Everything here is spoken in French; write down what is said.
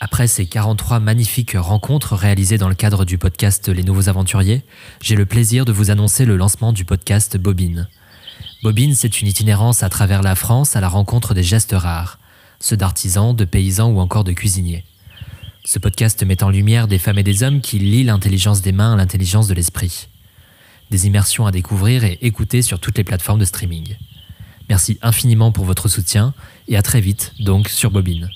Après ces 43 magnifiques rencontres réalisées dans le cadre du podcast Les Nouveaux Aventuriers, j'ai le plaisir de vous annoncer le lancement du podcast Bobine. Bobine, c'est une itinérance à travers la France à la rencontre des gestes rares, ceux d'artisans, de paysans ou encore de cuisiniers. Ce podcast met en lumière des femmes et des hommes qui lient l'intelligence des mains à l'intelligence de l'esprit. Des immersions à découvrir et écouter sur toutes les plateformes de streaming. Merci infiniment pour votre soutien et à très vite donc sur Bobine.